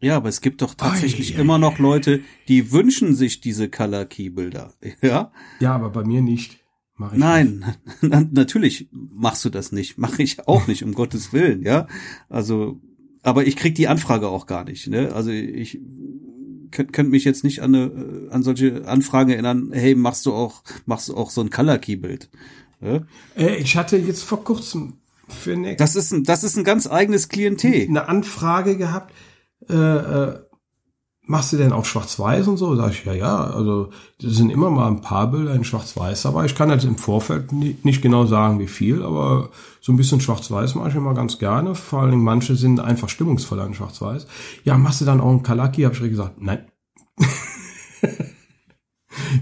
Ja, aber es gibt doch tatsächlich oh, immer noch Leute, die wünschen sich diese Color Key Bilder. *laughs* Ja? Ja, aber bei mir nicht. Mach ich Nein, *laughs* nicht. natürlich machst du das nicht. Mache ich auch nicht, um Gottes Willen, ja. Also, aber ich krieg die Anfrage auch gar nicht. Ne? Also ich könnte könnt mich jetzt nicht an, eine, an solche Anfragen erinnern, hey, machst du auch, machst du auch so ein Color Key Bild? Ja? Äh, ich hatte jetzt vor kurzem für eine, Das ist ein, das ist ein ganz eigenes Klientel. Eine Anfrage gehabt, äh, äh, machst du denn auch schwarz-weiß und so? Sag ich, ja, ja, also das sind immer mal ein paar Bilder in schwarz-weiß, aber ich kann jetzt im Vorfeld nicht genau sagen, wie viel, aber so ein bisschen schwarz-weiß mache ich immer ganz gerne. Vor Dingen manche sind einfach stimmungsvoller in schwarz-weiß. Ja, machst du dann auch ein Kalaki? Hab ich gesagt, nein. *laughs*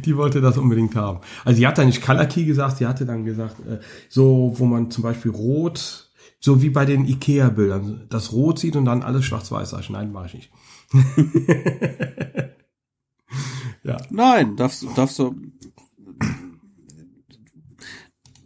die wollte das unbedingt haben. Also die hat da nicht Kalaki gesagt, die hatte dann gesagt, äh, so, wo man zum Beispiel rot, so wie bei den Ikea-Bildern, das Rot sieht und dann alles schwarz-weiß. Nein, mache ich nicht. *laughs* ja. Nein, darfst, darfst du.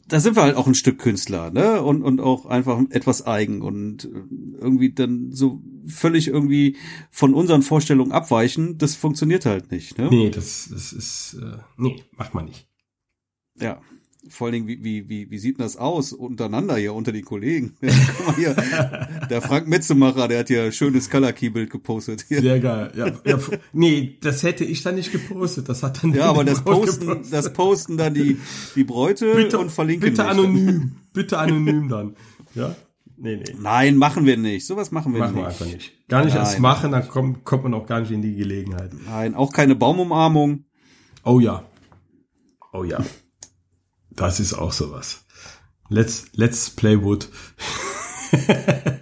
Da sind wir halt auch ein Stück Künstler, ne? Und, und auch einfach etwas eigen und irgendwie dann so völlig irgendwie von unseren Vorstellungen abweichen, das funktioniert halt nicht, ne? Nee, das, das ist, äh, nee, macht man nicht. Ja vor allen Dingen, wie, wie, wie, wie sieht denn das aus untereinander hier unter den Kollegen? *laughs* hier, der Frank Metzemacher, der hat ja schönes Color Key Bild gepostet. Hier. Sehr geil. Ja, ja, nee, das hätte ich dann nicht gepostet. Das hat dann Ja, aber *laughs* das posten, gepostet. das posten dann die, die Bräute bitte, und verlinken Bitte anonym. Bitte anonym dann. Ja? Nee, nee. Nein, machen wir nicht. Sowas machen wir machen nicht. Machen wir einfach nicht. Gar nicht Nein. erst machen, dann kommt, kommt man auch gar nicht in die Gelegenheit. Nein, auch keine Baumumarmung. Oh ja. Oh ja. Das ist auch sowas. Let's, let's play wood. *laughs*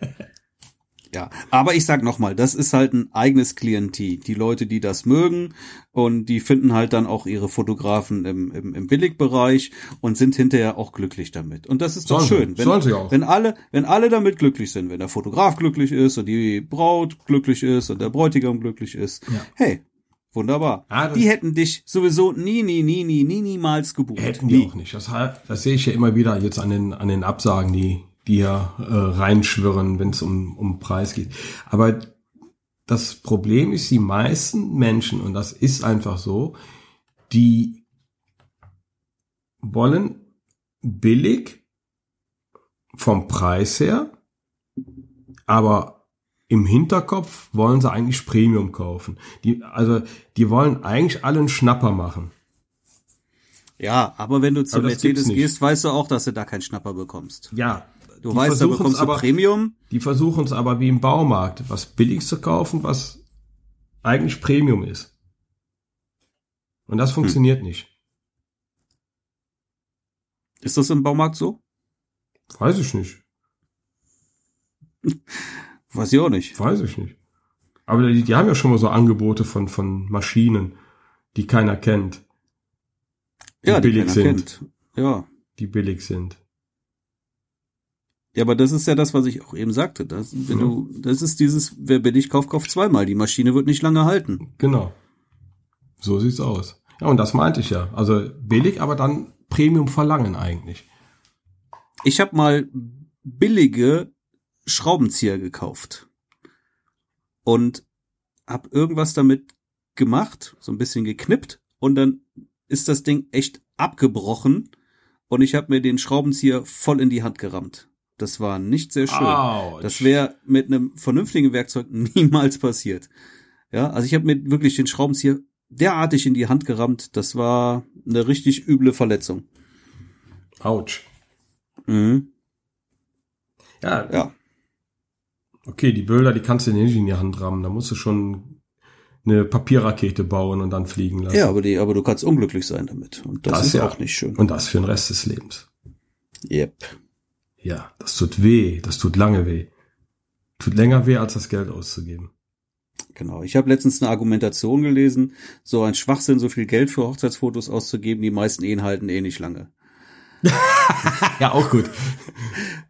Ja, aber ich sag nochmal, das ist halt ein eigenes Klientel. Die Leute, die das mögen und die finden halt dann auch ihre Fotografen im, im, im Billigbereich und sind hinterher auch glücklich damit. Und das ist doch Sollen sie, schön. Wenn, sollen sie auch. wenn alle, wenn alle damit glücklich sind, wenn der Fotograf glücklich ist und die Braut glücklich ist und der Bräutigam glücklich ist, Ja. hey, wunderbar. Ah, die hätten dich sowieso nie, nie, nie, nie, nie, niemals gebucht. Hätten nie. die auch nicht. Das, das sehe ich ja immer wieder jetzt an den, an den Absagen, die, die ja äh, reinschwirren, wenn es um, um Preis geht. Aber das Problem ist, die meisten Menschen, und das ist einfach so, die wollen billig vom Preis her, aber im Hinterkopf wollen sie eigentlich Premium kaufen. Die, also, die wollen eigentlich alle einen Schnapper machen. Ja, aber wenn du zu Mercedes gehst, weißt du auch, dass du da keinen Schnapper bekommst. Ja. Du die weißt, da bekommst du aber, Premium. Die versuchen es aber wie im Baumarkt, was billig zu kaufen, was eigentlich Premium ist. Und das funktioniert nicht. Ist das im Baumarkt so? Weiß ich nicht. *laughs* Weiß ich auch nicht. Weiß ich nicht. Aber die, die haben ja schon mal so Angebote von, von Maschinen, die keiner kennt, Die ja, die billig keiner sind. kennt. Ja. die billig sind. Ja, aber das ist ja das, was ich auch eben sagte. Das, wenn Ja. du, das ist dieses, wer billig kauft, kauft zweimal. Die Maschine wird nicht lange halten. Genau. So sieht's aus. Ja, und das meinte ich ja. Also billig, aber dann Premium verlangen eigentlich. Ich habe mal billige Schraubenzieher gekauft und habe irgendwas damit gemacht, so ein bisschen geknippt und dann ist das Ding echt abgebrochen und ich habe mir den Schraubenzieher voll in die Hand gerammt. Das war nicht sehr schön. Autsch. Das wäre mit einem vernünftigen Werkzeug *laughs* niemals passiert. Ja, also ich habe mir wirklich den Schraubenzieher derartig in die Hand gerammt, das war eine richtig üble Verletzung. Autsch. Mhm. Ja, Ja. Okay, die Bilder, die kannst du nicht in die Hand rammen. Da musst du schon eine Papierrakete bauen und dann fliegen lassen. Ja, aber die, aber du kannst unglücklich sein damit. Und das, Das ist ja. auch nicht schön. Und das für den Rest des Lebens. Yep. Ja, das tut weh. Das tut lange weh. Tut länger weh, als das Geld auszugeben. Genau. Ich habe letztens eine Argumentation gelesen, so ein Schwachsinn, so viel Geld für Hochzeitsfotos auszugeben, die meisten Ehen halten eh nicht lange. Ja, auch gut.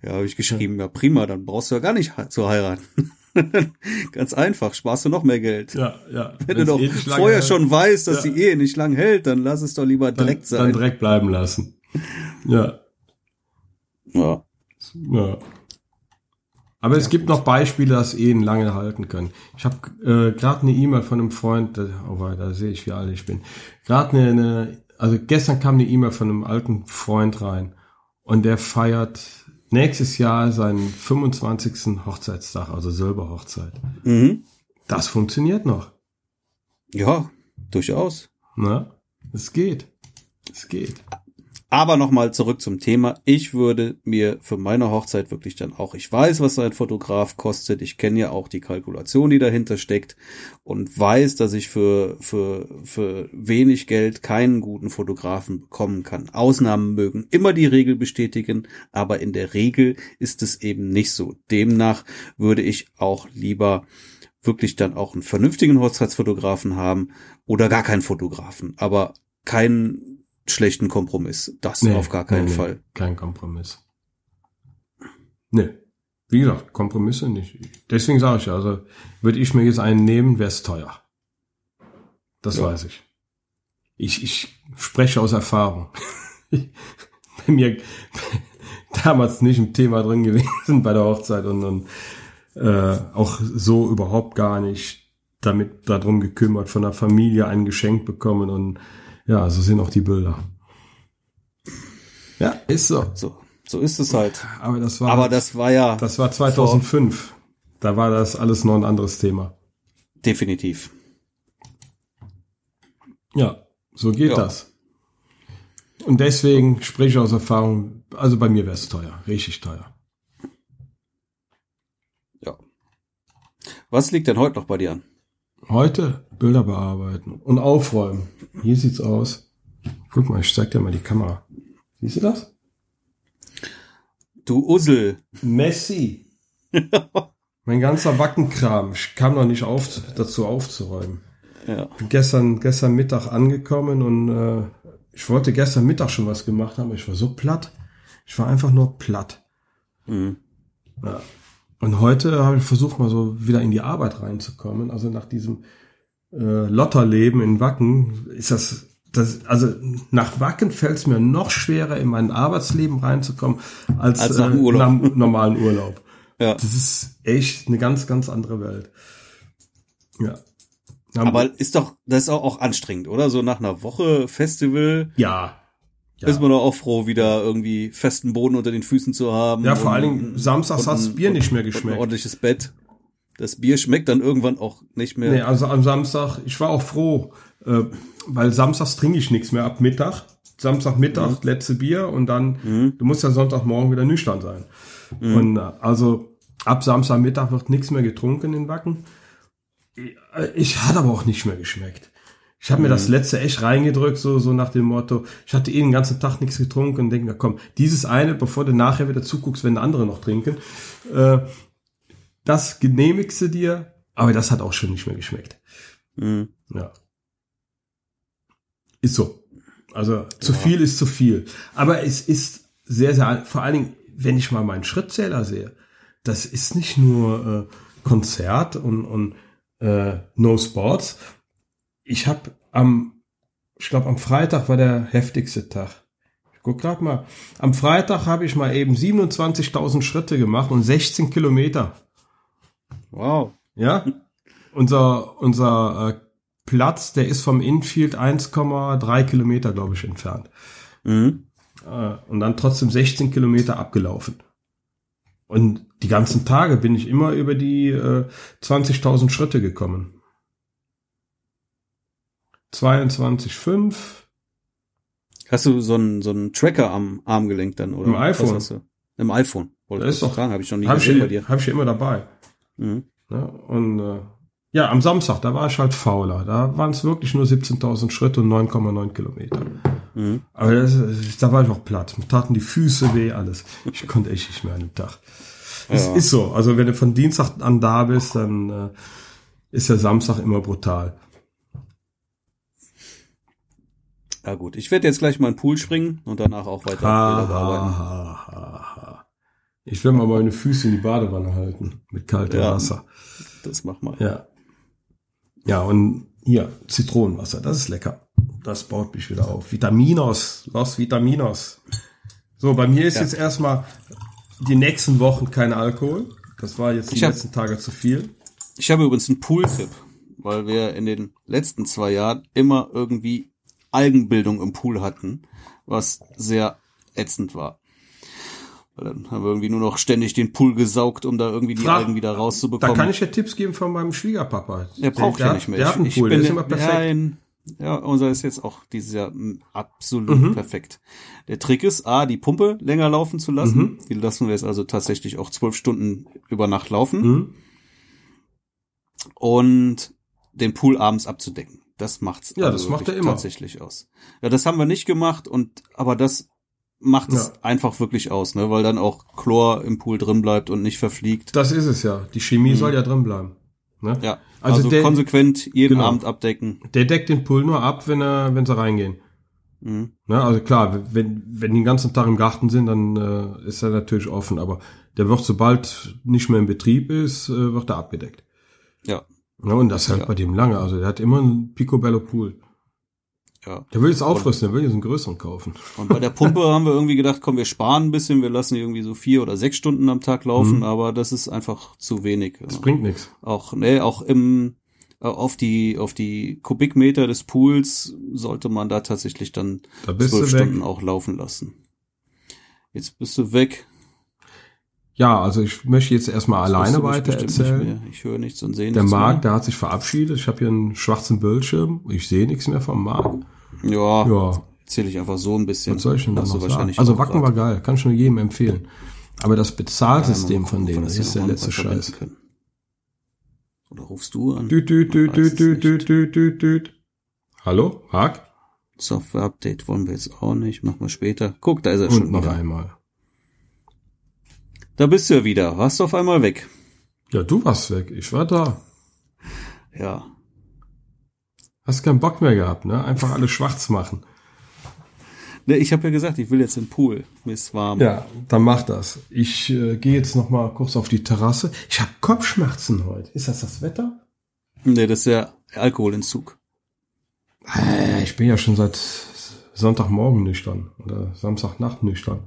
Ja, habe ich geschrieben, ja prima, dann brauchst du ja gar nicht zu heiraten. *laughs* Ganz einfach, sparst du noch mehr Geld. Ja, ja. Wenn du doch vorher schon weißt, dass Ja. die Ehe nicht lang hält, dann lass es doch lieber dann, direkt dann sein. direkt bleiben lassen. Ja, ja. ja. Aber es gibt noch Beispiele, dass Ehen lange halten können. Ich habe äh, gerade eine E-Mail von einem Freund, oh da sehe ich, wie alt ich bin. Gerade eine, eine, also gestern kam eine E-Mail von einem alten Freund rein und der feiert nächstes Jahr seinen 25. Hochzeitstag, also Silberhochzeit. Mhm. Das funktioniert noch. Ja, durchaus. Ne? Es geht. Es geht. Aber nochmal zurück zum Thema. Ich würde mir für meine Hochzeit wirklich dann auch, ich weiß, was ein Fotograf kostet. Ich kenne ja auch die Kalkulation, die dahinter steckt und weiß, dass ich für, für, für wenig Geld keinen guten Fotografen bekommen kann. Ausnahmen mögen immer die Regel bestätigen, aber in der Regel ist es eben nicht so. Demnach würde ich auch lieber wirklich dann auch einen vernünftigen Hochzeitsfotografen haben oder gar keinen Fotografen, aber keinen schlechten Kompromiss. Das Nee, auf gar keinen nee, nee, Fall. Kein Kompromiss. Nee. Wie gesagt, Kompromisse nicht. Deswegen sage ich ja, also würde ich mir jetzt einen nehmen, wäre es teuer. Das Ja. weiß ich. Ich, ich spreche aus Erfahrung. *laughs* Bei mir *laughs* damals nicht im Thema drin gewesen bei der Hochzeit und, und äh, auch so überhaupt gar nicht damit darum gekümmert, von der Familie ein Geschenk bekommen und ja, so sind auch die Bilder. Ja, ist so. So, so ist es halt. Aber das war, Aber das war ja das war 2005. Da war das alles noch ein anderes Thema. definitiv. Ja, so geht Ja. das. Und deswegen spreche ich aus Erfahrung, also bei mir wäre es teuer, richtig teuer. Ja. Was liegt denn heute noch bei dir an? Heute Bilder bearbeiten und aufräumen. Hier sieht's aus. Guck mal, ich zeig dir mal die Kamera. Siehst du das? Du Ussel. Messi. *laughs* mein ganzer Wackenkram. Ich kam noch nicht auf, dazu aufzuräumen. Ja. Bin gestern, gestern Mittag angekommen und äh, ich wollte gestern Mittag schon was gemacht haben. aber Ich war so platt. Ich war einfach nur platt. Mhm. Ja. Und heute habe ich versucht, mal so wieder in die Arbeit reinzukommen. Also nach diesem äh, Lotterleben in Wacken ist das, das also nach Wacken fällt es mir noch schwerer, in mein Arbeitsleben reinzukommen, als, Als nach äh, nach normalen Urlaub. *laughs* Ja. Das ist echt eine ganz, ganz andere Welt. Ja. Aber ist doch, das ist auch, auch anstrengend, oder? So nach einer Woche Festival ja. Ja. ist man doch auch froh, wieder irgendwie festen Boden unter den Füßen zu haben. Ja, vor und- allen Dingen samstags und hat das ein- Bier nicht mehr und ein geschmeckt. ordentliches Bett. Das Bier schmeckt dann irgendwann auch nicht mehr. Nee, also am Samstag, ich war auch froh, äh, weil samstags trinke ich nichts mehr ab Mittag. Samstagmittag, letzte Bier und dann, du musst ja Sonntagmorgen wieder nüchtern sein. Und äh, also ab Samstagmittag wird nichts mehr getrunken in Wacken. Ich, äh, ich hatte aber auch nicht mehr geschmeckt. Ich habe mir das letzte echt reingedrückt, so, so nach dem Motto, ich hatte eh den ganzen Tag nichts getrunken und denke mir, komm, dieses eine, bevor du nachher wieder zuguckst, wenn andere noch trinken, äh, das genehmigst du dir, aber das hat auch schon nicht mehr geschmeckt. Mhm. Ja. Ist so. Also zu viel ist zu viel. Aber es ist sehr, sehr, vor allen Dingen, wenn ich mal meinen Schrittzähler sehe, das ist nicht nur äh, Konzert und, und äh, No Sports. Ich habe am, ich glaube am Freitag war der heftigste Tag. Ich guck grad mal. Am Freitag habe ich mal eben 27.000 Schritte gemacht und 16 Kilometer. Wow. Ja, unser, unser äh, Platz, der ist vom Infield 1,3 Kilometer, glaube ich, entfernt. Mhm. Äh, und dann trotzdem 16 Kilometer abgelaufen. Und die ganzen Tage bin ich immer über die äh, 20.000 Schritte gekommen. 22,5. Hast du so einen, so einen Tracker am Armgelenk dann, oder? Im iPhone. Im iPhone. Wollte Das ich ist doch- fragen, habe ich noch nie Habe ich, gesehen bei dir. hab ich immer dabei. Mhm. Ne? Und äh, ja, am Samstag, da war ich halt fauler. Da waren es wirklich nur 17.000 Schritte und 9,9 Kilometer. Mhm. Aber das, da war ich auch platt. Mir taten die Füße weh, alles. Ich konnte echt nicht mehr an dem Tag. Es Ja. ist so. Also wenn du von Dienstag an da bist, dann äh, ist der Samstag immer brutal. Ja gut, ich werde jetzt gleich mal in den Pool springen und danach auch weiter bearbeiten. ha, ha, ha. Ich will mal meine Füße in die Badewanne halten mit kaltem Ja. Wasser. Das mach mal. Ja. Ja, und hier, Zitronenwasser, das ist lecker. Das baut mich wieder auf. Vitaminos, los Vitaminos. So, bei mir ist Ja. jetzt erstmal die nächsten Wochen kein Alkohol. Das war jetzt die Ich hab- letzten Tage zu viel. Ich habe übrigens einen Pool-Tipp, weil wir in den letzten zwei Jahren immer irgendwie Algenbildung im Pool hatten, was sehr ätzend war. Weil dann haben wir irgendwie nur noch ständig den Pool gesaugt, um da irgendwie die Frag- Algen wieder Da rauszubekommen. kann ich ja Tipps geben von meinem Schwiegerpapa. der braucht ja nicht mehr. Der hat einen Ich- Pool, ich der bin ist immer perfekt. Nein, ja, unser ist jetzt auch dieses Jahr absolut Mhm. perfekt. Der Trick ist, A, die Pumpe länger laufen zu lassen. Mhm. Die lassen wir jetzt also tatsächlich auch zwölf Stunden über Nacht laufen. Mhm. und den Pool abends abzudecken. Das macht's Ja, also das macht er immer. tatsächlich aus. Ja, das haben wir nicht gemacht und aber das macht es Ja. einfach wirklich aus, ne, weil dann auch Chlor im Pool drin bleibt und nicht verfliegt. Das ist es ja. Die Chemie soll ja drin bleiben. Ne? Ja, Also also, der- konsequent jeden genau. Abend abdecken. Der deckt den Pool nur ab, wenn er, wenn sie reingehen. Mhm. Ne, also klar, wenn, wenn die den ganzen Tag im Garten sind, dann äh, ist er natürlich offen, aber der wird, sobald nicht mehr in Betrieb ist, äh, wird er abgedeckt. Ja, Ja, und das hält Ja. bei dem lange. Also der hat immer einen Picobello Pool. ja. Der will jetzt aufrüsten, der will jetzt einen größeren kaufen. Und bei der Pumpe *laughs* haben wir irgendwie gedacht, komm, wir sparen ein bisschen, wir lassen die irgendwie so vier oder sechs Stunden am Tag laufen, Mhm. aber das ist einfach zu wenig. Das bringt nichts. auch ne auch im äh, auf die auf die Kubikmeter des Pools sollte man da tatsächlich dann Da zwölf. Stunden auch laufen lassen. Jetzt bist du weg. Ja, also ich möchte jetzt erstmal das alleine weiter erzählen. Ich höre nichts und sehe nichts. Der Marc, der hat sich verabschiedet. Ich habe hier einen schwarzen Bildschirm. Ich sehe nichts mehr vom Marc. Ja. Ja. Erzähle ich einfach so ein bisschen. Was soll ich denn da noch wahrscheinlich Also Wacken war geil. Kann schon jedem empfehlen. Aber das Bezahlsystem ja, von denen, das ist der letzte Scheiß. Können. Oder rufst du an? Düt, düt, düt, düt, düt, düt, düt, düt. Hallo, Marc? Software-Update wollen wir jetzt auch nicht. Machen wir später. Guck, da ist er und schon. Und noch wieder. einmal. Da bist du ja wieder. Warst du auf einmal weg. Ja, du warst weg. Ich war da. Ja. Hast keinen Bock mehr gehabt, ne? Einfach alles schwarz machen. Ne, ich habe ja gesagt, ich will jetzt in den Pool. Mir ist warm. Ja, dann mach das. Ich äh, gehe jetzt noch mal kurz auf die Terrasse. Ich habe Kopfschmerzen heute. Ist das das Wetter? Ne, das ist der Alkoholentzug. Äh, Ich bin ja schon seit Sonntagmorgen nüchtern oder Samstagnacht nüchtern.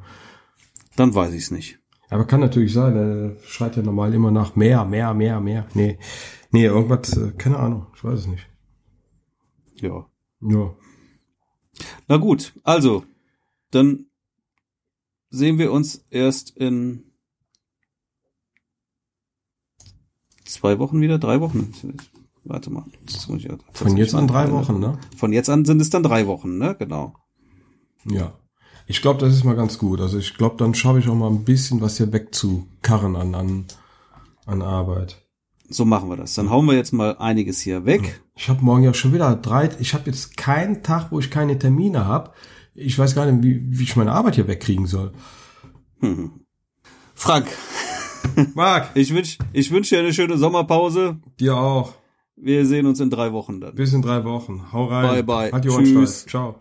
Dann weiß ich's nicht. Aber kann natürlich sein, er schreit ja normal immer nach mehr, mehr, mehr, mehr. Nee, nee, irgendwas, äh, keine Ahnung, ich weiß es nicht. Ja. Ja. Na gut, also, dann sehen wir uns erst in zwei Wochen wieder, drei Wochen. Warte mal. ja Von jetzt an drei Wochen, ne? Von jetzt an sind es dann drei Wochen, ne? Genau. Ja. Ich glaube, das ist mal ganz gut. Also ich glaube, dann schaffe ich auch mal ein bisschen was hier wegzukarren an, an, an Arbeit. So machen wir das. Dann hauen wir jetzt mal einiges hier weg. Ich habe morgen ja schon wieder drei, ich habe jetzt keinen Tag, wo ich keine Termine habe. Ich weiß gar nicht, wie, wie ich meine Arbeit hier wegkriegen soll. Frank, Marc, *laughs* ich wünsch, ich wünsch dir eine schöne Sommerpause. dir auch. Wir sehen uns in drei Wochen dann. Bis in drei Wochen. Hau rein. Bye, bye. Hat die Tschüss. Ciao.